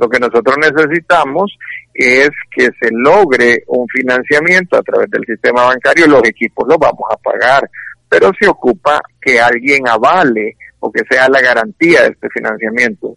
Lo que nosotros necesitamos es que se logre un financiamiento a través del sistema bancario, los equipos los vamos a pagar, pero se ocupa que alguien avale o que sea la garantía de este financiamiento.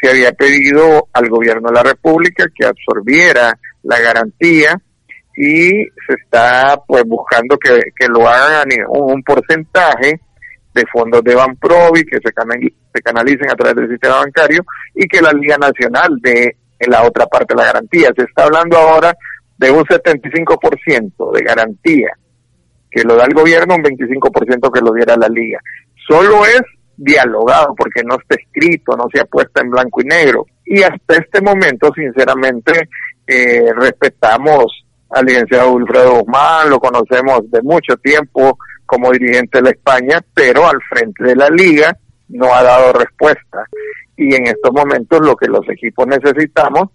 Se había pedido al gobierno de la República que absorbiera la garantía y se está pues buscando que, lo hagan un, un porcentaje de fondos de Banprovi que se, se canalicen a través del sistema bancario y que la Liga Nacional de en la otra parte de la garantía. Se está hablando ahora de un 75% de garantía que lo da el gobierno, un 25% que lo diera la liga. Solo es dialogado porque no está escrito, no se ha puesto en blanco y negro. Y hasta este momento, sinceramente, eh, respetamos al licenciado Wilfredo Guzmán, lo conocemos de mucho tiempo como dirigente de la España, pero al frente de la liga no ha dado respuesta y en estos momentos lo que los equipos necesitamos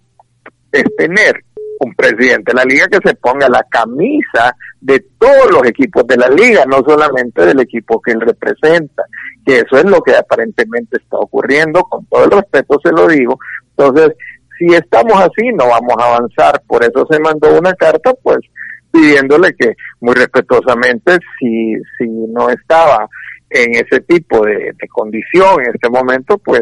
es tener un presidente de la liga que se ponga la camisa de todos los equipos de la liga, no solamente del equipo que él representa, que eso es lo que aparentemente está ocurriendo, con todo el respeto se lo digo. Entonces, si estamos así, no vamos a avanzar, por eso se mandó una carta, pues pidiéndole que muy respetuosamente, si, si no estaba en ese tipo de, condición en este momento, pues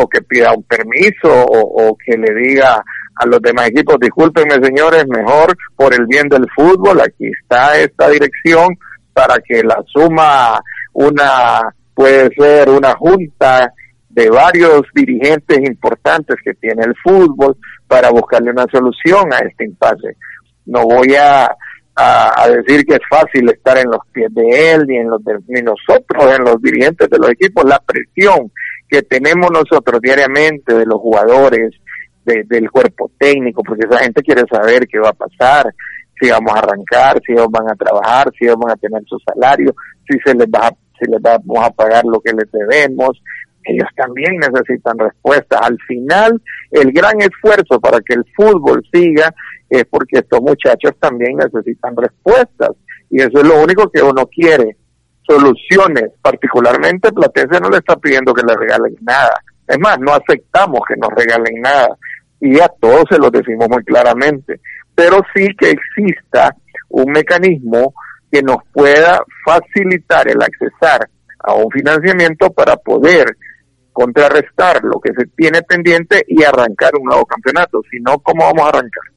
o que pida un permiso o, que le diga a los demás equipos, discúlpenme señores, mejor por el bien del fútbol, aquí está esta dirección para que la suma una, puede ser una junta de varios dirigentes importantes que tiene el fútbol para buscarle una solución a este impasse. No voy a, a, decir que es fácil estar en los pies de él, ni en los de, ni nosotros, en los dirigentes de los equipos, la presión que tenemos nosotros diariamente de los jugadores, del cuerpo técnico, porque esa gente quiere saber qué va a pasar, si vamos a arrancar, si ellos van a trabajar, si ellos van a tener su salario, si se les va si les vamos a pagar lo que les debemos. Ellos también necesitan respuestas. Al final, el gran esfuerzo para que el fútbol siga es porque estos muchachos también necesitan respuestas. Y eso es lo único que uno quiere soluciones, particularmente Platense no le está pidiendo que le regalen nada. Es más, no aceptamos que nos regalen nada. Y a todos se lo decimos muy claramente. Pero sí que exista un mecanismo que nos pueda facilitar el accesar a un financiamiento para poder contrarrestar lo que se tiene pendiente y arrancar un nuevo campeonato. Si no, ¿cómo vamos a arrancar?